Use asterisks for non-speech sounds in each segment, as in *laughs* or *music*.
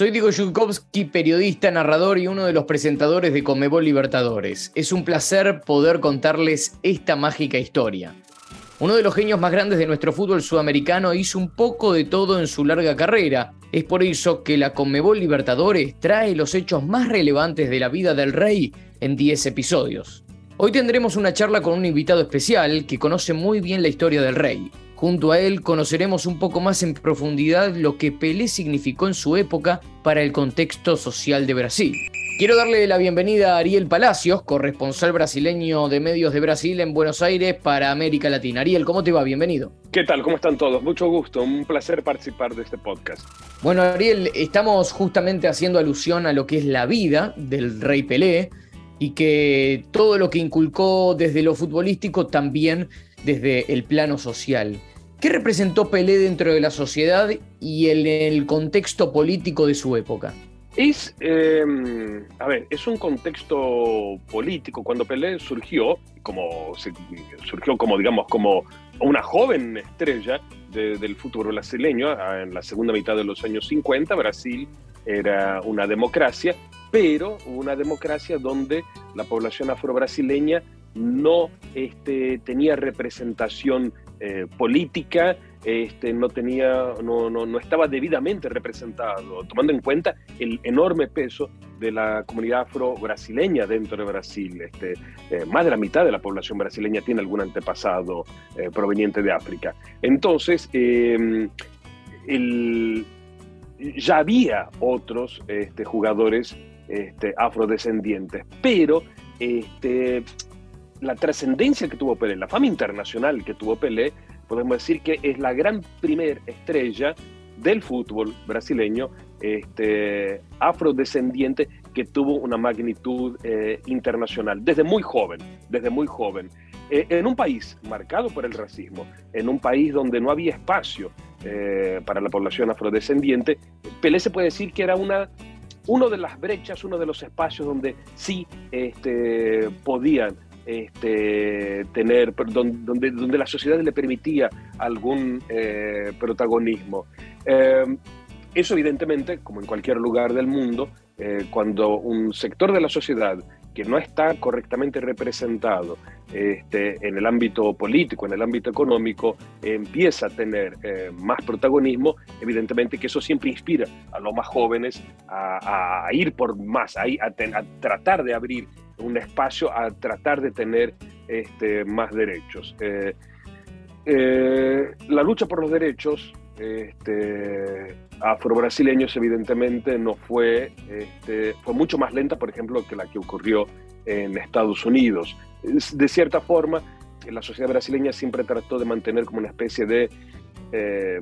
Soy Diego Yukovsky, periodista, narrador y uno de los presentadores de Comebol Libertadores. Es un placer poder contarles esta mágica historia. Uno de los genios más grandes de nuestro fútbol sudamericano hizo un poco de todo en su larga carrera. Es por eso que la Conmebol Libertadores trae los hechos más relevantes de la vida del rey en 10 episodios. Hoy tendremos una charla con un invitado especial que conoce muy bien la historia del rey. Junto a él conoceremos un poco más en profundidad lo que Pelé significó en su época para el contexto social de Brasil. Quiero darle la bienvenida a Ariel Palacios, corresponsal brasileño de Medios de Brasil en Buenos Aires para América Latina. Ariel, ¿cómo te va? Bienvenido. ¿Qué tal? ¿Cómo están todos? Mucho gusto, un placer participar de este podcast. Bueno, Ariel, estamos justamente haciendo alusión a lo que es la vida del rey Pelé y que todo lo que inculcó desde lo futbolístico también desde el plano social. ¿Qué representó Pelé dentro de la sociedad y en el contexto político de su época? Es, em, a ver, es un contexto político. Cuando Pelé surgió, como surgió como, digamos, como una joven estrella del fútbol brasileño en la segunda mitad de los años 50, Brasil era una democracia, pero una democracia donde la población afrobrasileña no este, tenía representación eh, política este, no, tenía, no, no, estaba debidamente representado, tomando en cuenta el enorme peso de la comunidad afro-brasileña dentro de Brasil. Este, eh, más de la mitad de la población brasileña tiene algún antepasado eh, proveniente de África. Entonces, em, ya había otros este, jugadores este, afrodescendientes, pero este, la trascendencia que tuvo Pelé, la fama internacional que tuvo Pelé, podemos decir que es la gran primer estrella del fútbol brasileño este, afrodescendiente que tuvo una magnitud eh, internacional desde muy joven, desde muy joven. Eh, en un país marcado por el racismo, en un país donde no había espacio eh, para la población afrodescendiente, Pelé se puede decir que era una, uno de las brechas, uno de los espacios donde sí este, podían este, tener, donde, donde la sociedad le permitía algún eh, protagonismo. Eh, eso evidentemente, como en cualquier lugar del mundo, eh, cuando un sector de la sociedad que no está correctamente representado este, en el ámbito político, en el ámbito económico, empieza a tener más protagonismo, evidentemente que eso siempre inspira a los más jóvenes a, ir por más, a, a, tratar de abrir un espacio a tratar de tener este, más derechos. Eh, eh, la lucha por los derechos este, afro-brasileños evidentemente no fue, este, fue mucho más lenta, por ejemplo, que la que ocurrió en Estados Unidos. De cierta forma, la sociedad brasileña siempre trató de mantener como una especie de eh,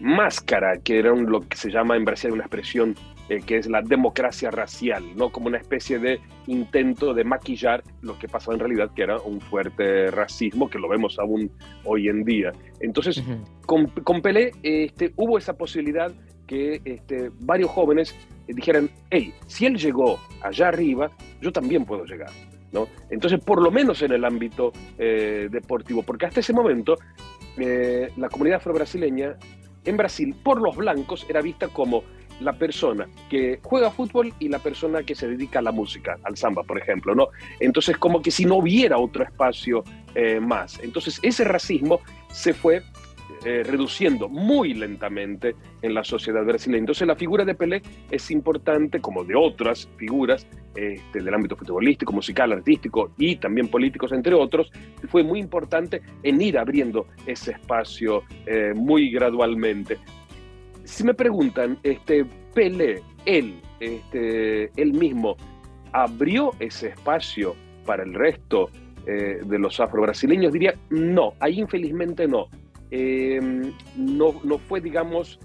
máscara, que era lo que se llama en Brasil una expresión eh, que es la democracia racial, ¿no? como una especie de intento de maquillar lo que pasaba en realidad, que era un fuerte racismo, que lo vemos aún hoy en día. Entonces, con, con, Pelé este, hubo esa posibilidad que este, varios jóvenes dijeran, hey, si él llegó allá arriba, yo también puedo llegar. ¿no? Entonces, por lo menos en el ámbito eh, deportivo, porque hasta ese momento eh, la comunidad afro-brasileña en Brasil, por los blancos, era vista como la persona que juega fútbol y la persona que se dedica a la música, al samba, por ejemplo, ¿no? Entonces, como que si no hubiera otro espacio eh, más. Entonces, ese racismo se fue eh, reduciendo muy lentamente en la sociedad brasileña. Entonces la figura de Pelé es importante, como de otras figuras este, del ámbito futbolístico, musical, artístico y también políticos, entre otros, fue muy importante en ir abriendo ese espacio eh, muy gradualmente. Si me preguntan, este, Pelé, él, este, él mismo, ¿abrió ese espacio para el resto eh, de los afro-brasileños? Diría, no, ahí infelizmente no. Em, no, no fue, digamos,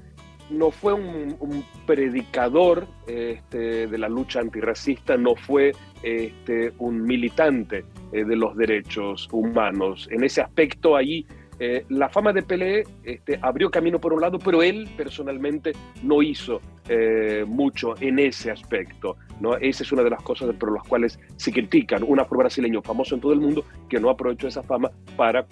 no fue un, predicador este, de la lucha antirracista, no fue este, un militante eh, de los derechos humanos. En ese aspecto ahí eh, la fama de Pelé este, abrió camino por un lado, pero él personalmente no hizo eh, mucho en ese aspecto. Esa es una de las cosas por las cuales se critican un afro-brasileño famoso en todo el mundo que no aprovechó esa fama para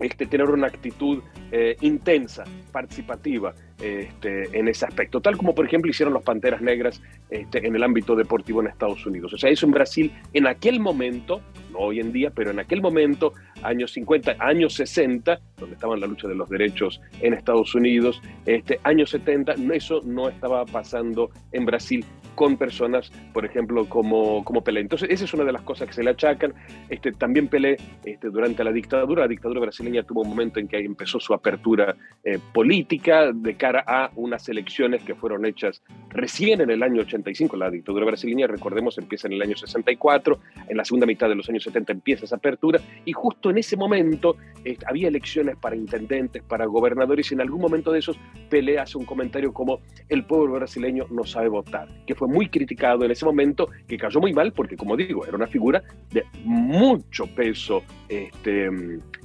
este, tener una actitud eh, intensa, participativa este, en ese aspecto, tal como por ejemplo hicieron los Panteras Negras este, en el ámbito deportivo en Estados Unidos. O sea, eso en Brasil en aquel momento, no hoy en día, pero en aquel momento, años 50, años 60, donde estaba la lucha de los derechos en Estados Unidos, este, años 70, eso no estaba pasando en Brasil con personas, por ejemplo, como, como Pelé. Entonces, esa es una de las cosas que se le achacan. Este, también Pelé, este, durante la dictadura, la dictadura brasileña tuvo un momento en que empezó su apertura eh, política de cara a unas elecciones que fueron hechas recién en el año 85. La dictadura brasileña, recordemos, empieza en el año 64, en la segunda mitad de los años 70 empieza esa apertura, y justo en ese momento eh, había elecciones para intendentes, para gobernadores, y en algún momento de esos Pelé hace un comentario como el pueblo brasileño no sabe votar, que fue muy criticado en ese momento, que cayó muy mal porque, como digo, era una figura de mucho peso este,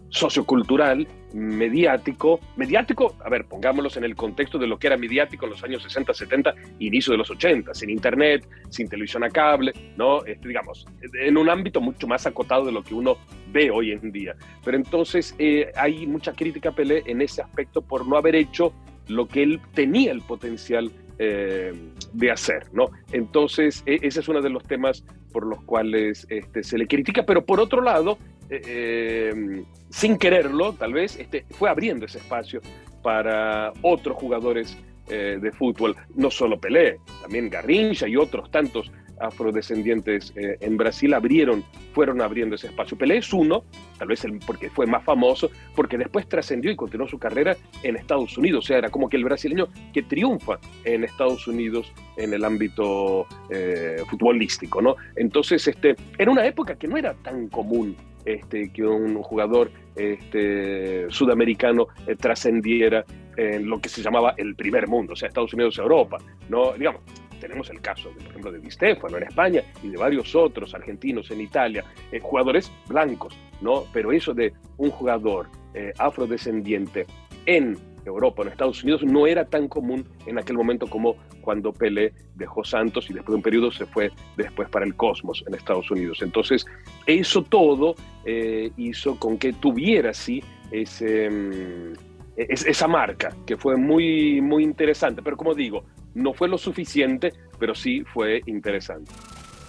sociocultural, mediático. Mediático, a ver, pongámoslos en el contexto de lo que era mediático en los años 60, 70, inicio de los 80, sin internet, sin televisión a cable, ¿no? Este, digamos, en un ámbito mucho más acotado de lo que uno ve hoy en día. Pero entonces eh, hay mucha crítica a Pelé en ese aspecto por no haber hecho lo que él tenía el potencial eh, de hacer, ¿no? Entonces, e, ese es uno de los temas por los cuales este, se le critica, pero por otro lado, eh, eh, sin quererlo, tal vez, este, fue abriendo ese espacio para otros jugadores de fútbol, no solo Pelé, también Garrincha y otros tantos afrodescendientes eh, en Brasil abrieron, fueron abriendo ese espacio. Pelé es uno, tal vez el, porque fue más famoso, porque después trascendió y continuó su carrera en Estados Unidos. O sea, era como que el brasileño que triunfa en Estados Unidos en el ámbito eh, futbolístico, ¿no? Entonces, este, en una época que no era tan común este, que un jugador este, sudamericano eh, trascendiera en lo que se llamaba el primer mundo, o sea, Estados Unidos, Europa, ¿no? Digamos, tenemos el caso, por ejemplo, de Di Stefano en España y de varios otros argentinos en Italia, eh, jugadores blancos, ¿no? Pero eso de un jugador eh, afrodescendiente en Europa, en Estados Unidos, no era tan común en aquel momento como cuando Pelé dejó Santos y después de un periodo se fue después para el Cosmos en Estados Unidos. Entonces, eso todo eh, hizo con que tuviera, sí, ese, mm, esa marca, que fue muy, muy interesante. Pero como digo, no fue lo suficiente, pero sí fue interesante.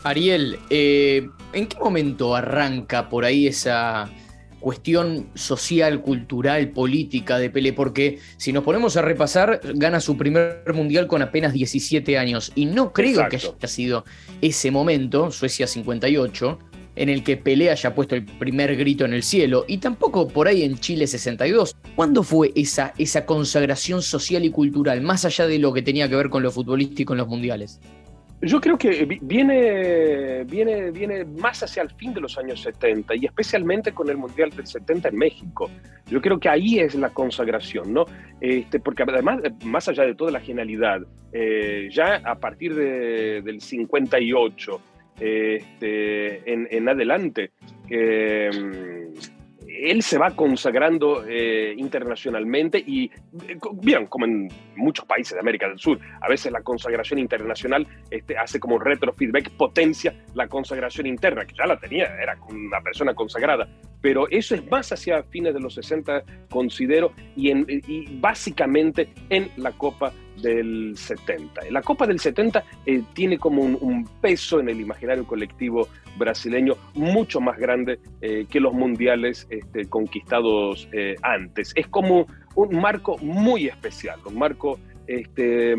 Ariel, eh, ¿en qué momento arranca por ahí esa cuestión social, cultural, política de Pelé? Porque si nos ponemos a repasar, gana su primer mundial con apenas 17 años y no creo que haya sido ese momento, Suecia 58, en el que Pelé haya puesto el primer grito en el cielo, y tampoco por ahí en Chile 62. ¿Cuándo fue esa, esa consagración social y cultural, más allá de lo que tenía que ver con lo futbolístico en los mundiales? Yo creo que viene, viene, viene más hacia el fin de los años 70 y especialmente con el Mundial del 70 en México. Yo creo que ahí es la consagración, ¿no? Este, porque además, más allá de toda la genialidad, eh, ya a partir de, del 58, este, en, adelante. Mm, él se va consagrando eh, internacionalmente y, bien, eh, como en muchos países de América del Sur, a veces la consagración internacional este, hace como retrofeedback, potencia la consagración interna, que ya la tenía, era una persona consagrada, pero eso es más hacia fines de los 60, considero, y, en, y básicamente en la Copa del 70. La Copa del 70 eh, tiene como un, peso en el imaginario colectivo brasileño mucho más grande eh, que los mundiales este, conquistados eh, antes. Es como un marco muy especial, un marco este,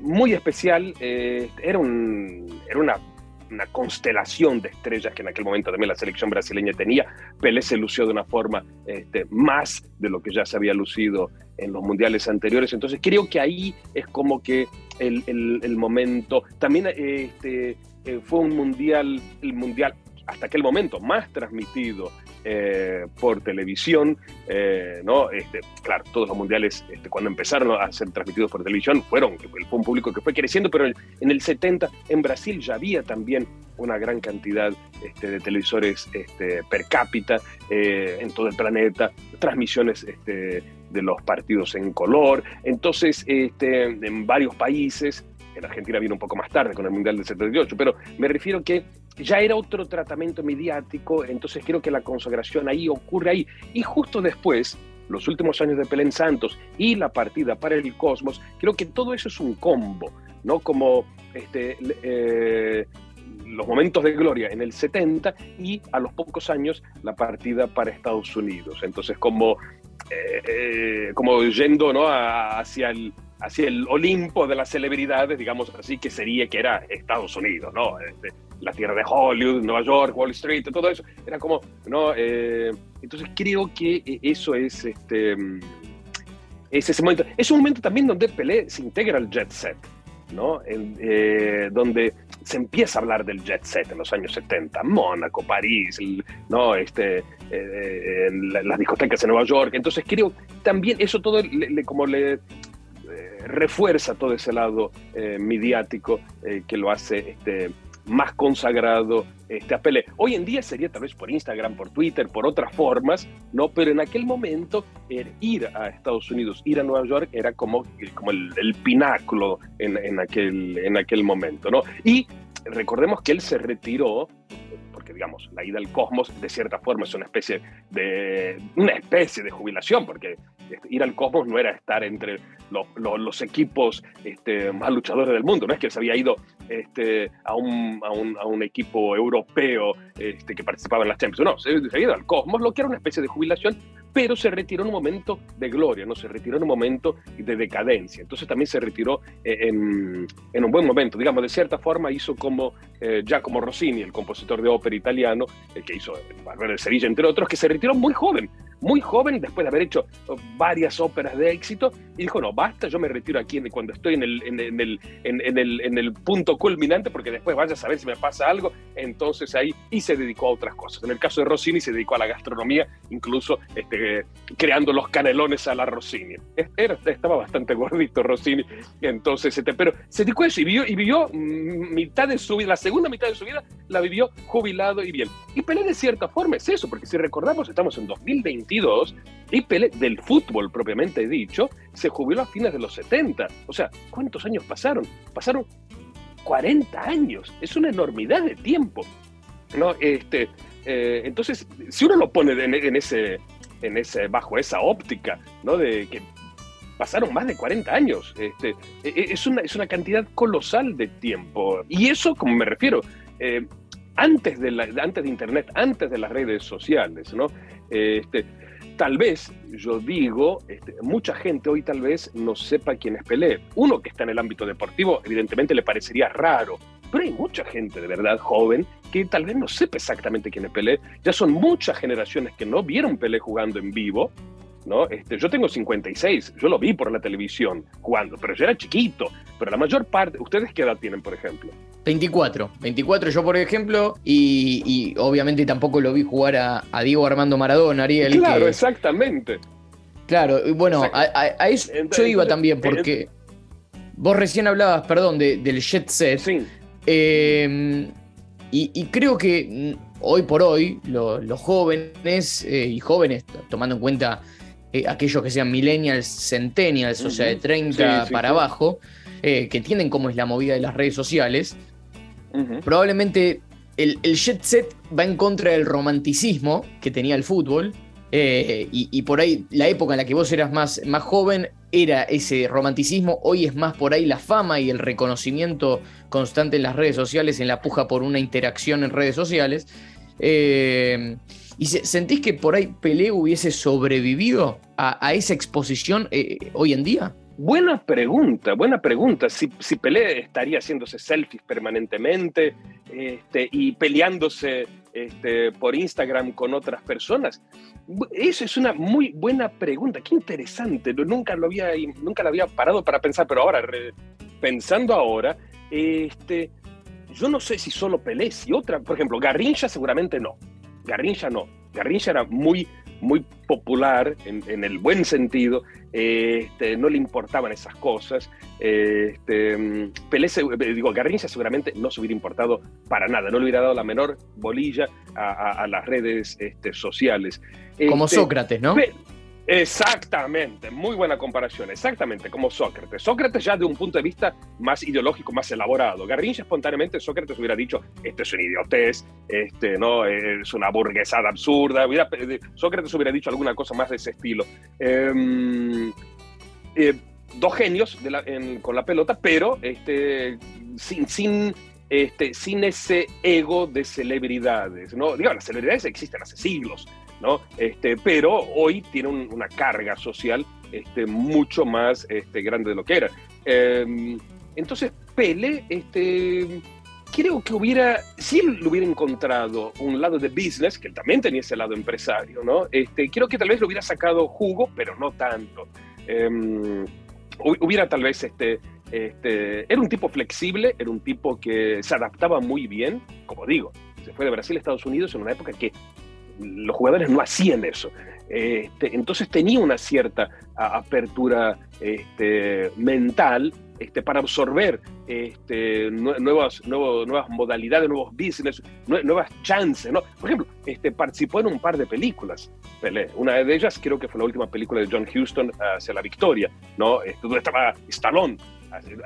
muy especial. era, un, era una una constelación de estrellas que en aquel momento también la selección brasileña tenía. Pelé se lució de una forma este, más de lo que ya se había lucido en los mundiales anteriores. Entonces creo que ahí es como que el, el, momento, también este, eh, fue un mundial, el mundial hasta aquel momento más transmitido eh, por televisión, eh, ¿no? Este, claro, todos los mundiales este, cuando empezaron a ser transmitidos por televisión fueron, fue un público que fue creciendo, pero en el 70 en Brasil ya había también una gran cantidad este, de televisores per cápita eh, en todo el planeta, transmisiones de los partidos en color, entonces en varios países, en Argentina vino un poco más tarde con el Mundial del 78, pero me refiero que ya era otro tratamiento mediático, entonces creo que la consagración ahí ocurre ahí. Y justo después, los últimos años de Pelé en Santos y la partida para el Cosmos, creo que todo eso es un combo, ¿no? Como este, eh, los momentos de gloria en el 70 y a los pocos años la partida para Estados Unidos. Entonces, como, eh, como yendo ¿no? hacia el hacia el Olimpo de las celebridades, digamos así, que sería que era Estados Unidos, ¿no? Este, la tierra de Hollywood, Nueva York, Wall Street, todo eso. Era como, ¿no? Eh, entonces creo que eso es, este, es ese momento. Es un momento también donde Pelé se integra al jet set, ¿no? Eh, donde se empieza a hablar del jet set en los años 70, Mónaco, París, ¿no? este, eh, las discotecas en Nueva York. Entonces creo también eso todo como le refuerza todo ese lado eh, mediático eh, que lo hace este, más consagrado este, a. Hoy en día sería tal vez por Instagram, por Twitter, por otras formas, ¿no? Pero en aquel momento ir a Estados Unidos, ir a Nueva York era como, como el, pináculo en, en, aquel, en aquel momento, ¿no? Y recordemos que él se retiró porque digamos, la ida al cosmos de cierta forma es una especie de, una especie de jubilación, porque este, ir al cosmos no era estar entre los, los, equipos este, más luchadores del mundo, no es que se había ido este, a, un, a, un, a, un, equipo europeo este, que participaba en las Champions, no, se, se había ido al cosmos, lo que era una especie de jubilación, pero se retiró en un momento de gloria, no se retiró en un momento de decadencia. Entonces también se retiró eh, en, en un buen momento, digamos, de cierta forma hizo como eh, Giacomo Rossini, el compositor de ópera italiano, el que hizo Valverde de Sevilla, entre otros, que se retiró muy joven, muy joven, después de haber hecho varias óperas de éxito, y dijo, no, basta, yo me retiro aquí cuando estoy en el, en, el, en, el, en el punto culminante, porque después vaya a saber si me pasa algo, entonces ahí, y se dedicó a otras cosas. En el caso de Rossini se dedicó a la gastronomía, incluso este, creando los canelones a la Rossini. Era, estaba bastante *laughs* gordito Rossini, entonces, este, pero se dedicó a eso y vivió, y vivió mm, mitad de su vida, la segunda mitad de su vida la vivió jubilado y bien. Y Pelé de cierta forma es eso, porque si recordamos, estamos en 2022 y Pelé del fútbol propiamente dicho se jubiló a fines de los 70. O sea, ¿cuántos años pasaron? Pasaron 40 años. Es una enormidad de tiempo. ¿no? Este, eh, entonces, si uno lo pone en, ese, en ese, bajo esa óptica, ¿no? De que pasaron más de 40 años. Este, e, e, es, una, es una cantidad colosal de tiempo. Y eso, como me refiero, eh, antes, de la, antes de Internet, antes de las redes sociales, ¿no? Este, tal vez, yo digo, este, mucha gente hoy tal vez no sepa quién es Pelé. Uno que está en el ámbito deportivo, evidentemente le parecería raro, pero hay mucha gente de verdad joven que tal vez no sepa exactamente quién es Pelé. Ya son muchas generaciones que no vieron Pelé jugando en vivo, ¿no? Este, yo tengo 56, yo lo vi por la televisión jugando, pero yo era chiquito. Pero la mayor parte, ¿ustedes qué edad tienen, por ejemplo? 24, 24 yo por ejemplo, y, obviamente tampoco lo vi jugar a, Diego Armando Maradona, Ariel. Claro, exactamente. Claro, bueno, a, eso yo iba también, porque vos recién hablabas, perdón, del jet set. Sí. Em, y, creo que hoy por hoy los jóvenes eh, y jóvenes, tomando en cuenta eh, aquellos que sean millennials, centennials, o sea, de 30 para abajo, eh, que entienden cómo es la movida de las redes sociales, probablemente el, jet set va en contra del romanticismo que tenía el fútbol. Eh, y, por ahí la época en la que vos eras más, más joven era ese romanticismo, hoy es más por ahí la fama y el reconocimiento constante en las redes sociales, en la puja por una interacción en redes sociales. Eh, ¿Y sentís que por ahí Pelé hubiese sobrevivido a, esa exposición eh, hoy en día? Buena pregunta, buena pregunta. Si, si Pelé estaría haciéndose selfies permanentemente este, y peleándose este, por Instagram con otras personas. Eso es una muy buena pregunta. Qué interesante. Nunca lo había, nunca lo había parado para pensar, pero ahora, pensando ahora, este, yo no sé si solo Pelé, si otra, por ejemplo, Garrincha seguramente no. Garrincha no. Garrincha era muy, muy popular en, el buen sentido, este, no le importaban esas cosas. Este, Pelé, digo, Garrincha seguramente no se hubiera importado para nada, no le hubiera dado la menor bolilla a, las redes este, sociales. Como este, Sócrates, ¿no? Exactamente, muy buena comparación, exactamente como Sócrates. Sócrates ya de un punto de vista más ideológico, más elaborado. Garrincha espontáneamente Sócrates hubiera dicho, esto es un idiotez, este, ¿no? es una burguesada absurda. Sócrates hubiera dicho alguna cosa más de ese estilo. Em, eh, dos genios con la pelota, pero este, sin, sin, este, sin ese ego de celebridades. ¿no? Digo, las celebridades existen hace siglos, ¿no? Este, pero hoy tiene una carga social este, mucho más este, grande de lo que era. Em, entonces, Pele, este, creo que hubiera, si él hubiera encontrado un lado de business, que él también tenía ese lado empresario, ¿no? Este, creo que tal vez lo hubiera sacado jugo, pero no tanto. Em, hubiera tal vez este, este, era un tipo flexible, era un tipo que se adaptaba muy bien, como digo, se fue de Brasil a Estados Unidos en una época que los jugadores no hacían eso. Este, entonces tenía una cierta apertura este, mental este, para absorber este, nuevas, nuevas modalidades, nuevos business, nuevas chances. ¿no? Por ejemplo, este, participó en un par de películas. Una de ellas creo que fue la última película de John Huston hacia la victoria, ¿no? Este, donde estaba Stallone.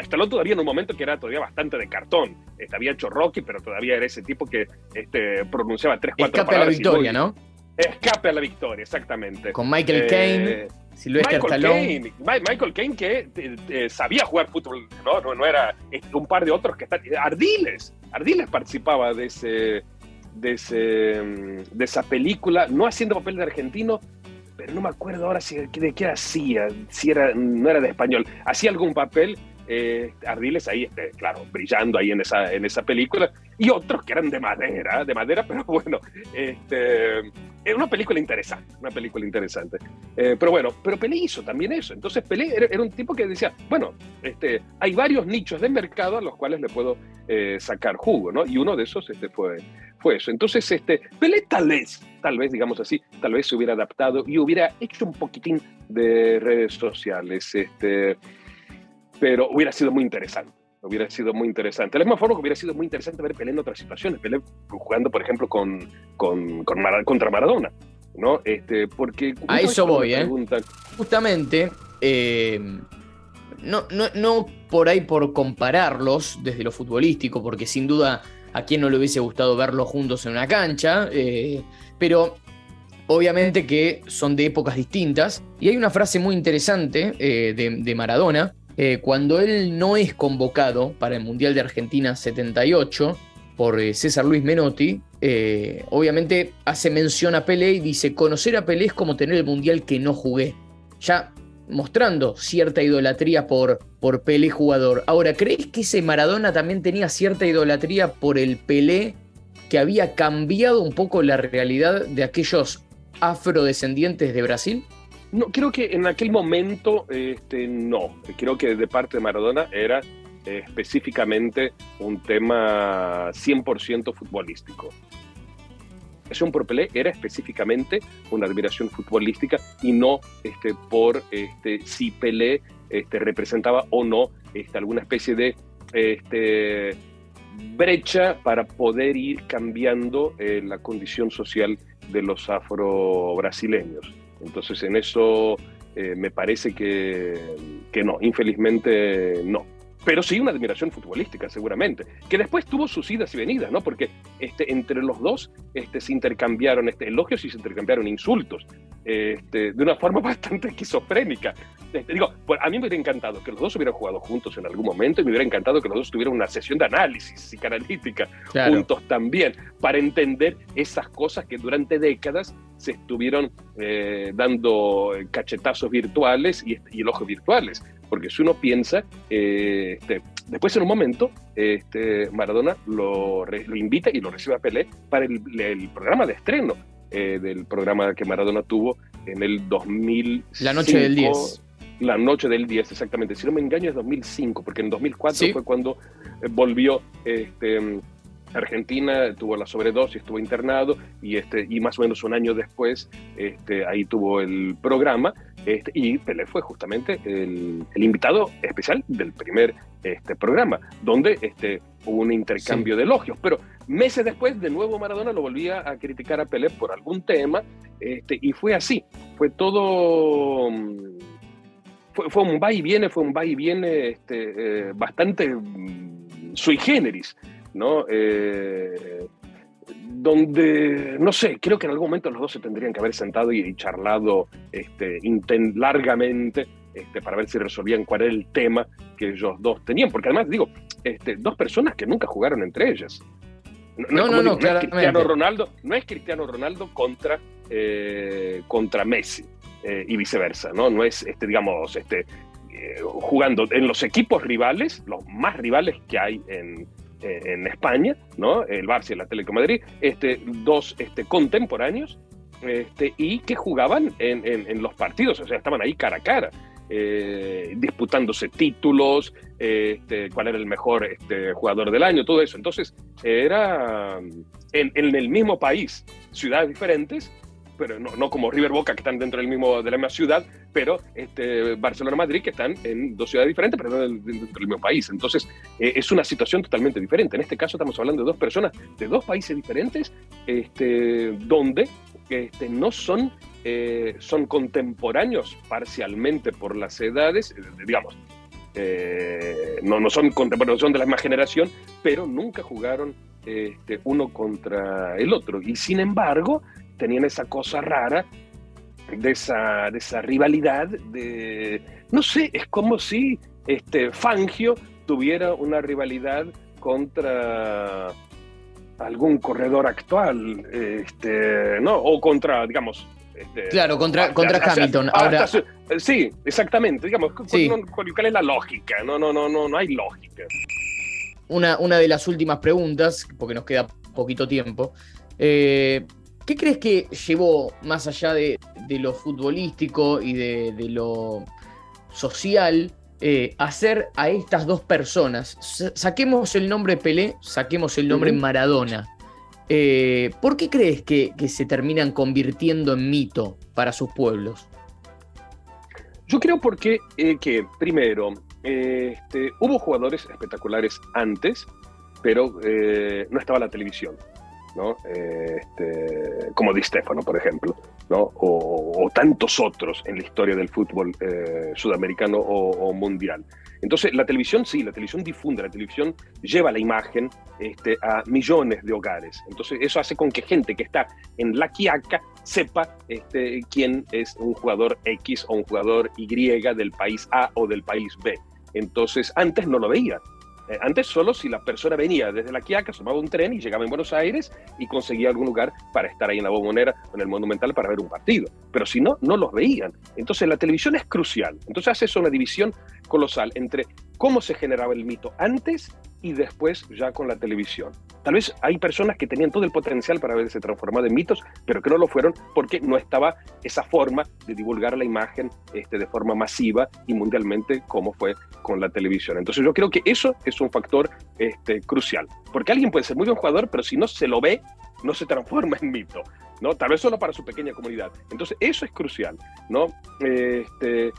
Stallone todavía en un momento que era todavía bastante de cartón. Este, había hecho Rocky, pero todavía era ese tipo que este, pronunciaba tres, cuatro Escape a la victoria, ¿no? Escape a la victoria, exactamente. Con Michael eh, Caine. Michael Stallone. Michael Caine que eh, eh, sabía jugar fútbol, ¿no? No, no era un par de otros que están. Ardiles. Ardiles participaba de ese, de ese de esa película, no haciendo papel de argentino, pero no me acuerdo ahora si, de qué hacía, si era, no era de español. Hacía algún papel eh, Ardiles ahí, este, claro, brillando ahí en esa, en esa película, y otros que eran de madera, de madera, *laughs* pero bueno, este, es una película interesante, una película interesante. Eh, pero bueno, pero Pelé hizo también eso, entonces Pelé era, un tipo que decía, bueno, este, hay varios nichos de mercado a los cuales le puedo eh, sacar jugo, ¿no? Y uno de esos este, fue, fue eso. Entonces, este, Pelé tal vez, tal vez, digamos así, tal vez se hubiera adaptado y hubiera hecho un poquitín de redes sociales, este pero hubiera sido muy interesante. Hubiera sido muy interesante. De la misma forma que hubiera sido muy interesante ver Pelé en otras situaciones. Pelé jugando, por ejemplo, con, con, contra Maradona. ¿no? Este, porque a eso voy, ¿eh? Justamente, eh, no, no, no por ahí por compararlos desde lo futbolístico, porque sin duda a quien no le hubiese gustado verlos juntos en una cancha, eh, pero obviamente que son de épocas distintas. Y hay una frase muy interesante eh, de, de Maradona eh, cuando él no es convocado para el Mundial de Argentina 78 por eh, César Luis Menotti, eh, obviamente hace mención a Pelé y dice, conocer a Pelé es como tener el Mundial que no jugué. Ya mostrando cierta idolatría por, por Pelé jugador. Ahora, ¿crees que ese Maradona también tenía cierta idolatría por el Pelé que había cambiado un poco la realidad de aquellos afrodescendientes de Brasil? No, creo que en aquel momento este, no. Creo que de parte de Maradona era eh, específicamente un tema 100% futbolístico. Eso por Pelé era específicamente una admiración futbolística y no este, por este, si Pelé este, representaba o no este, alguna especie de este, brecha para poder ir cambiando eh, la condición social de los afro-brasileños. Entonces en eso eh, me parece que, que no, infelizmente no pero sí una admiración futbolística, seguramente, que después tuvo sus idas y venidas, ¿no? Porque este, entre los dos este, se intercambiaron este, elogios y se intercambiaron insultos, este, de una forma *laughs* bastante esquizofrénica. Este, digo, a mí me hubiera encantado que los dos hubieran jugado juntos en algún momento y me hubiera encantado que los dos tuvieran una sesión de análisis psicoanalítica juntos también, para entender esas cosas que durante décadas se estuvieron eh, dando cachetazos virtuales y, y elogios virtuales. Porque si uno piensa, eh, este, después en un momento, este, Maradona lo, invita y lo recibe a Pelé para el, programa de estreno eh, del programa que Maradona tuvo en el 2000. La noche del 10. La noche del 10, exactamente. Si no me engaño, es 2005, porque en 2004 fue cuando eh, volvió este, Argentina, tuvo la sobredosis, estuvo internado y, este, y más o menos un año después este, ahí tuvo el programa este, y Pelé fue justamente el, invitado especial del primer este, programa, donde este, hubo un intercambio de elogios, pero meses después de nuevo Maradona lo volvía a criticar a Pelé por algún tema, este, y fue así, fue todo... Mm, fue, un va y viene, fue un va y viene este, eh, bastante mm, sui generis, ¿no? Eh, donde, no sé, creo que en algún momento los dos se tendrían que haber sentado y, charlado este, largamente este, para ver si resolvían cuál era el tema que ellos dos tenían, porque además digo, este, dos personas que nunca jugaron entre ellas. No, no, no, no, es Cristiano Ronaldo, no es Cristiano Ronaldo contra, eh, contra Messi eh, y viceversa, ¿no? No es, este, digamos, este, eh, jugando en los equipos rivales, los más rivales que hay en, en España, ¿no? El Barça y el Atlético Madrid, este, dos este, contemporáneos este, y que jugaban en, en, los partidos, o sea, estaban ahí cara a cara. Eh, disputándose títulos, este, cuál era el mejor este, jugador del año, todo eso. Entonces, era en, en, el mismo país, ciudades diferentes, pero no, no, como River Boca que están dentro del mismo, de la misma ciudad, pero este, Barcelona-Madrid que están en dos ciudades diferentes, pero dentro del mismo país. Entonces, eh, es una situación totalmente diferente. En este caso estamos hablando de dos personas de dos países diferentes, este, donde este, no son, eh, son contemporáneos parcialmente por las edades, eh, digamos, no, no son contemporáneos, son de la misma generación, pero nunca jugaron este, uno contra el otro. Y sin embargo, tenían esa cosa rara de esa, de esa rivalidad, de, no sé, es como si este, Fangio tuviera una rivalidad contra algún corredor actual, este, ¿no? O contra, digamos... Este, claro, contra, contra Hamilton. ahora... sí, exactamente. Digamos, ¿cuál es la lógica? No, no, no, no, no hay lógica. Una, una de las últimas preguntas, porque nos queda poquito tiempo. Eh, ¿Qué crees que llevó más allá de, lo futbolístico y de, lo social eh, hacer a estas dos personas? saquemos el nombre Pelé, saquemos el nombre Maradona. Eh, ¿Por qué crees que, se terminan convirtiendo en mito para sus pueblos? Yo creo porque eh, que, primero, este, hubo jugadores espectaculares antes, pero no estaba la televisión. ¿No? Este, como Di Stefano, por ejemplo, ¿no? O, tantos otros en la historia del fútbol eh, sudamericano o, mundial. Entonces, la televisión sí, la televisión difunde, la televisión lleva la imagen este, a millones de hogares. Entonces, eso hace con que gente que está en la quiaca sepa este, quién es un jugador X o un jugador Y del país A o del país B. Entonces, antes no lo veía. Eh, antes solo si la persona venía desde la Quiaca, tomaba un tren y llegaba en Buenos Aires y conseguía algún lugar para estar ahí en la bombonera o en el Monumental para ver un partido. Pero si no, no los veían. Entonces la televisión es crucial. Entonces hace eso una división colosal entre cómo se generaba el mito antes y después ya con la televisión. Tal vez hay personas que tenían todo el potencial para verse transformado en mitos, pero que no lo fueron porque no estaba esa forma de divulgar la imagen este, de forma masiva y mundialmente como fue con la televisión. Entonces yo creo que eso es un factor este, crucial, porque alguien puede ser muy buen jugador, pero si no se lo ve, no se transforma en mito. ¿no? Tal vez solo para su pequeña comunidad. Entonces, eso es crucial, ¿no? Este,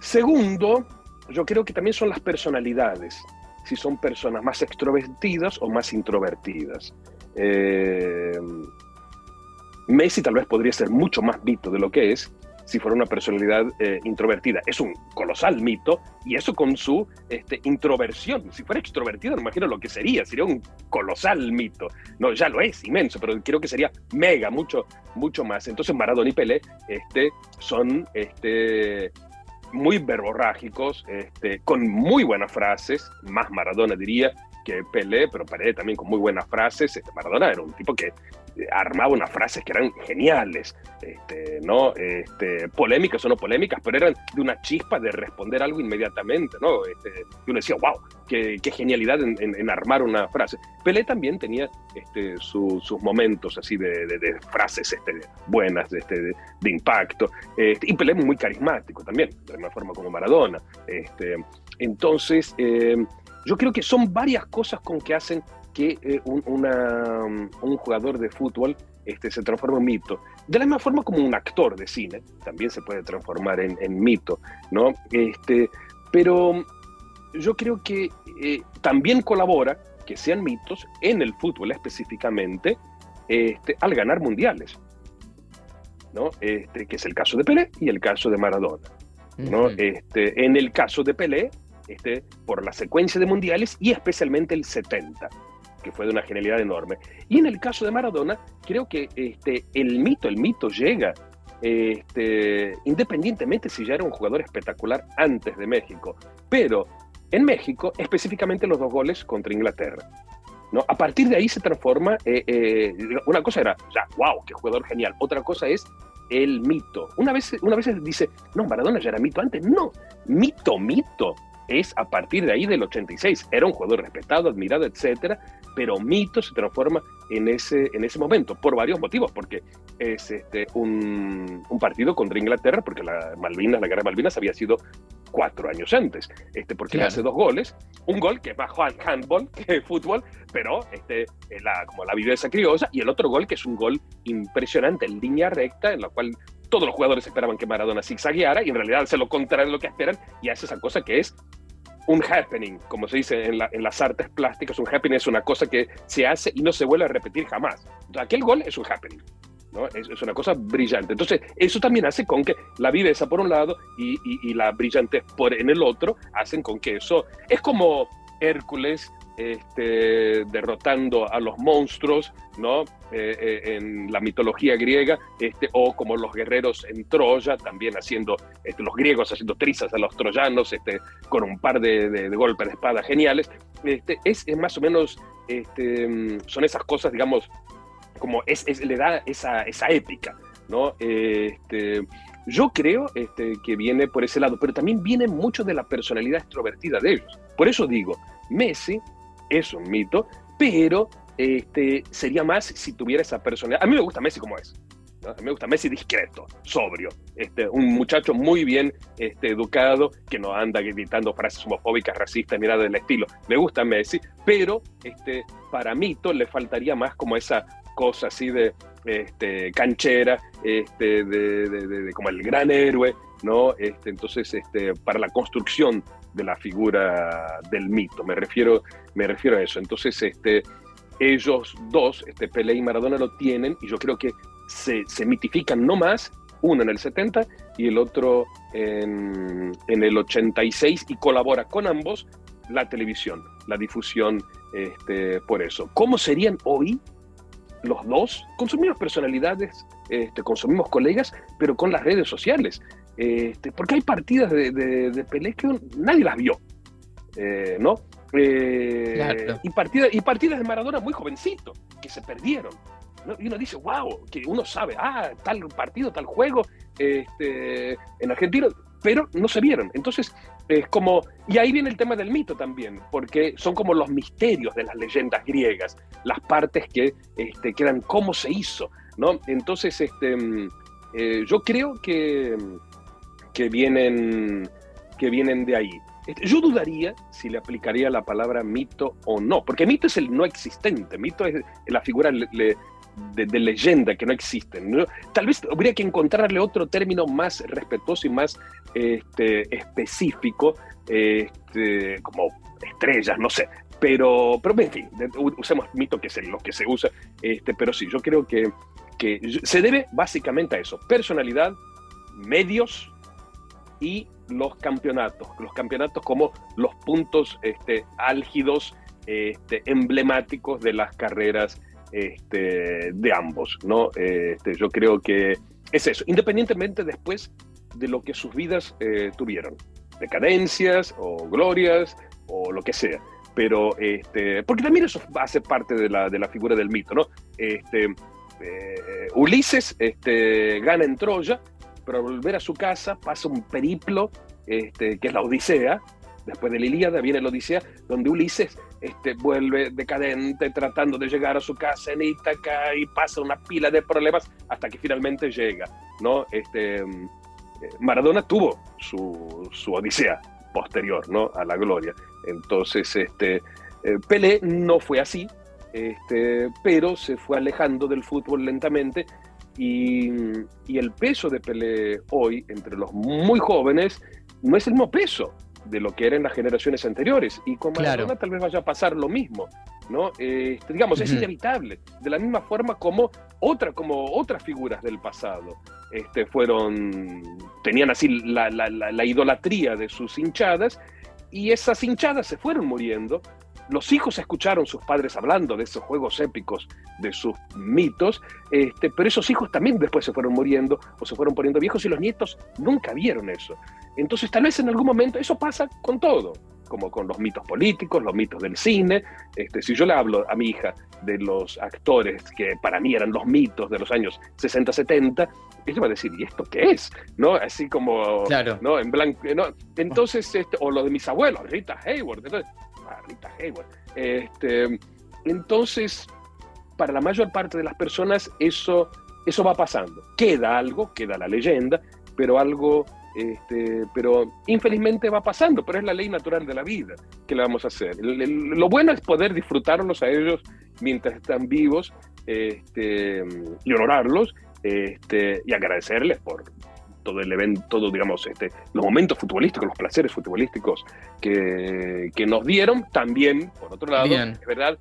segundo, yo creo que también son las personalidades, si son personas más extrovertidas o más introvertidas. Eh, Messi tal vez podría ser mucho más mito de lo que es si fuera una personalidad eh, introvertida. Es un colosal mito y eso con su este, introversión. Si fuera extrovertido, no imagino lo que sería. Sería un colosal mito. No, ya lo es, inmenso, pero creo que sería mega, mucho, mucho más. Entonces Maradona y Pelé este, son este, muy verborrágicos, este, con muy buenas frases, más Maradona diría que Pelé, pero Pelé también con muy buenas frases. Este, Maradona era un tipo que armaba unas frases que eran geniales, este, ¿no? Este, polémicas o no polémicas, pero eran de una chispa de responder algo inmediatamente, ¿no? Este, y uno decía, wow, qué, genialidad en, armar una frase. Pelé también tenía este, sus momentos así de, frases este, buenas, este, de, impacto, este, y Pelé muy carismático también, de la forma como Maradona. Este, entonces, eh, yo creo que son varias cosas con que hacen que eh, un, un, jugador de fútbol este, se transforma en mito. De la misma forma como un actor de cine también se puede transformar en, mito, ¿no? Este, pero yo creo que eh, también colabora que sean mitos en el fútbol específicamente este, al ganar mundiales, ¿no? Este, que es el caso de Pelé y el caso de Maradona. ¿no? este, en el caso de Pelé, este, por la secuencia de mundiales y especialmente el 70, que fue de una genialidad enorme. Y en el caso de Maradona, creo que este, el mito, el mito llega, este, independientemente si ya era un jugador espectacular antes de México, pero en México, específicamente los dos goles contra Inglaterra. ¿no? A partir de ahí se transforma, eh, eh, una cosa era, ya, wow, qué jugador genial, otra cosa es el mito. Una vez, una vez dice, no, Maradona ya era mito antes, no, mito, mito, es a partir de ahí del 86. Era un jugador respetado, admirado, etcétera, pero Mito se transforma en ese, en ese momento por varios motivos, porque es este, un, un partido contra Inglaterra, porque la Malvinas, la guerra de Malvinas había sido cuatro años antes, este, porque le hace dos goles, un gol que *laughs* es más handball que fútbol, pero este, la, como la viveza criosa, y el otro gol que es un gol impresionante en línea recta, en la cual todos los jugadores esperaban que Maradona zigzagueara y en realidad hace lo contrario de lo que esperan y hace esa cosa que es un happening, como se dice en, las artes plásticas, un happening es una cosa que se hace y no se vuelve a repetir jamás. aquel gol es un happening. ¿no? Es, una cosa brillante. Entonces, eso también hace con que la viveza por un lado y, y la brillantez por en el otro hacen con que eso es como Hércules este, derrotando a los monstruos, ¿no? Eh, eh, en la mitología griega, este, o como los guerreros en Troya, también haciendo, este, los griegos haciendo trizas a los troyanos, este, con un par de, golpes de espada geniales. Este, es, más o menos, este, son esas cosas, digamos, como es, le da esa, esa épica, ¿no? Este, yo creo este, que viene por ese lado, pero también viene mucho de la personalidad extrovertida de ellos. Por eso digo, Messi es un mito, pero este, sería más si tuviera esa personalidad. A mí me gusta Messi como es. A mí me gusta Messi discreto, sobrio, este, un muchacho muy bien este, educado que no anda gritando frases homofóbicas, racistas ni nada del estilo. Me gusta Messi, pero este, para Mito le faltaría más como esa cosa así de este, canchera, este, de, como el gran héroe, ¿no? Este, entonces, este, para la construcción de la figura del mito, me refiero, me refiero a eso. Entonces, este, ellos dos, este, Pelé y Maradona, lo tienen y yo creo que se, mitifican no más, uno en el 70 y el otro en, en, el 86 y colabora con ambos la televisión, la difusión este, por eso. ¿Cómo serían hoy los dos? Consumimos personalidades, este, consumimos colegas, pero con las redes sociales. Este, porque hay partidas de, de, Pelé que nadie las vio, eh, ¿no? Eh, y, partidas, y partidas de Maradona muy jovencito, que se perdieron. Y uno dice, wow, que uno sabe, ah, tal partido, tal juego este, en Argentina, pero no se vieron. Entonces, es como, y ahí viene el tema del mito también, porque son como los misterios de las leyendas griegas, las partes que este, quedan, cómo se hizo, ¿no? Entonces, este, mm, eh, yo creo que que vienen, que vienen de ahí. Yo dudaría si le aplicaría la palabra mito o no, porque mito es el no existente, mito es la figura de, leyenda que no existe. Tal vez habría que encontrarle otro término más respetuoso y más este, específico, este, como estrellas, no sé. Pero, pero en fin, usemos mito que es lo que se usa, este, pero sí, yo creo que, que se debe básicamente a eso, personalidad, medios, y los campeonatos, los campeonatos como los puntos este, álgidos, este, emblemáticos de las carreras este, de ambos, ¿no? Yo creo que es eso, independientemente después de lo que sus vidas eh, tuvieron, decadencias o glorias o lo que sea. Pero, este, porque también eso hace parte de la, de la figura del mito, ¿no? Eh, Ulises gana en Troya, pero al volver a su casa pasa un periplo, este, que es la Odisea, después de la Ilíada viene la Odisea, donde Ulises este, vuelve decadente tratando de llegar a su casa en Ítaca y pasa una pila de problemas hasta que finalmente llega. ¿no? Este, eh, Maradona tuvo su, su Odisea posterior ¿no? a la gloria. Entonces, este, eh, Pelé no fue así, este, pero se fue alejando del fútbol lentamente y, el peso de Pelé hoy entre los muy jóvenes no es el mismo peso de lo que eran las generaciones anteriores. Y con Maradona tal vez vaya a pasar lo mismo, ¿no? Este, digamos, es inevitable. De la misma forma como, otra, como otras figuras del pasado este, fueron, tenían así la, la, la idolatría de sus hinchadas y esas hinchadas se fueron muriendo los hijos escucharon sus padres hablando de esos juegos épicos, de sus mitos, este, pero esos hijos también después se fueron muriendo o se fueron poniendo viejos y los nietos nunca vieron eso. Entonces tal vez en algún momento eso pasa con todo, como con los mitos políticos, los mitos del cine. Este, si yo le hablo a mi hija de los actores que para mí eran los mitos de los años 60, 70, ella va a decir, ¿y esto qué es? ¿No? Así como, claro. ¿no? En blanco, ¿no? Entonces, este, o lo de mis abuelos, Rita Hayward. Entonces, Rita Hayward. Este, entonces, para la mayor parte de las personas eso, eso va pasando. Queda algo, queda la leyenda, pero algo, este, pero infelizmente va pasando, pero es la ley natural de la vida. que le vamos a hacer? lo bueno es poder disfrutarlos a ellos mientras están vivos este, y honorarlos este, y agradecerles por, todo el evento, todo, digamos, este, los momentos futbolísticos, los placeres futbolísticos que, que nos dieron, también, por otro lado, es verdad,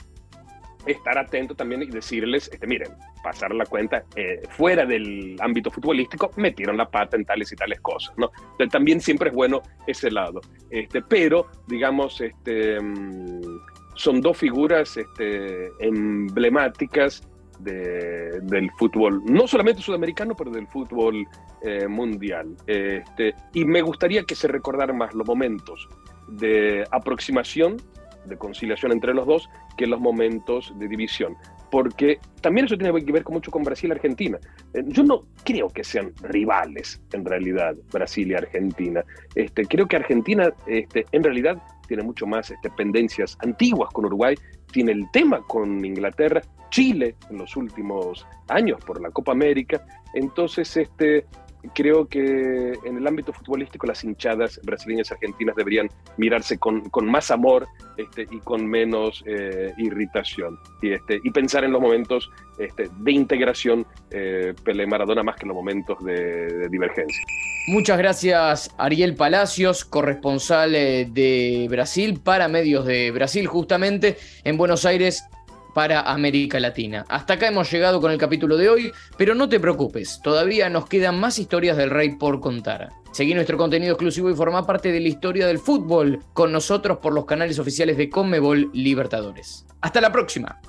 estar atento también y decirles, este, miren, pasar la cuenta eh, fuera del ámbito futbolístico, metieron la pata en tales y tales cosas, ¿no? Entonces, también siempre es bueno ese lado. Este, pero, digamos, este, mm, son dos figuras este, emblemáticas del fútbol, no solamente sudamericano, pero del fútbol eh, mundial. Este, y me gustaría que se recordaran más los momentos de aproximación, de conciliación entre los dos, que los momentos de división. Porque también eso tiene que ver con mucho con Brasil y Argentina. Eh, yo no creo que sean rivales, en realidad, Brasil y Argentina. Este, creo que Argentina, este, en realidad, tiene mucho más este, pendencias antiguas con Uruguay, tiene el tema con Inglaterra, Chile en los últimos años por la Copa América. Entonces, este, creo que en el ámbito futbolístico las hinchadas brasileñas y argentinas deberían mirarse con, más amor este, y con menos eh, irritación y, este, y pensar en los momentos este, de integración eh, Pelé Maradona más que en los momentos de, divergencia. Muchas gracias Ariel Palacios, corresponsal eh, de Brasil para Medios de Brasil, justamente en Buenos Aires para América Latina. Hasta acá hemos llegado con el capítulo de hoy, pero no te preocupes, todavía nos quedan más historias del Rey por contar. Seguí nuestro contenido exclusivo y forma parte de la historia del fútbol con nosotros por los canales oficiales de Conmebol Libertadores. Hasta la próxima.